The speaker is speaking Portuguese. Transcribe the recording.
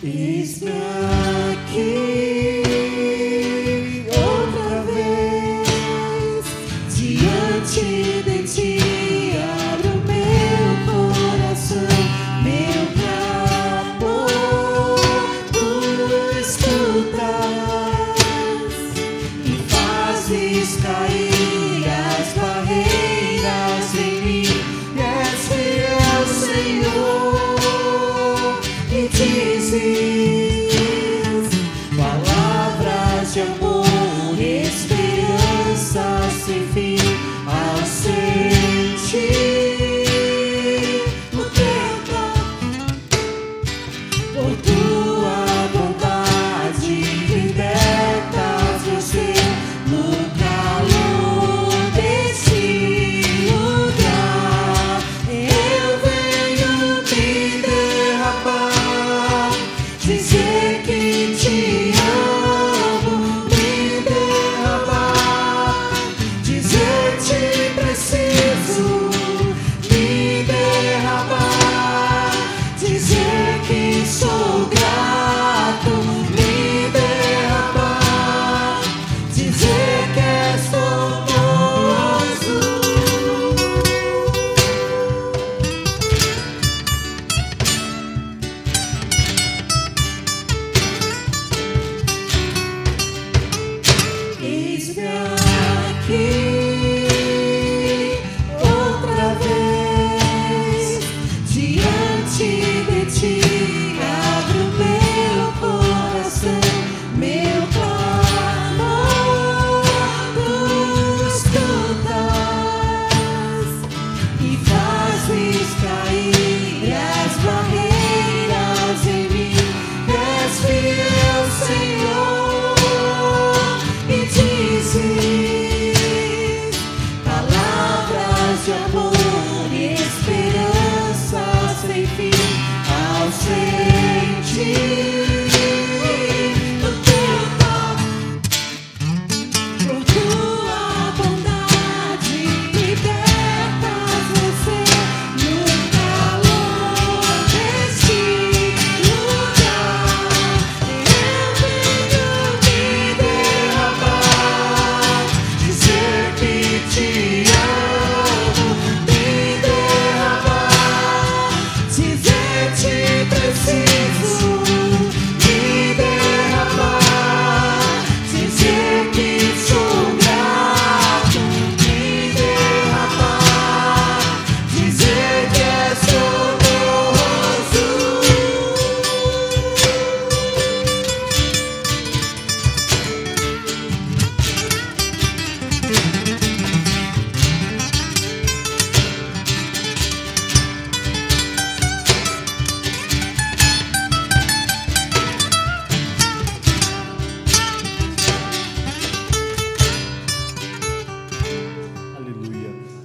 Eis-me aqui outra vez diante de ti. Abro meu coração, meu clamor, tu escutas e fazes cair. por esperança sem fim. sing.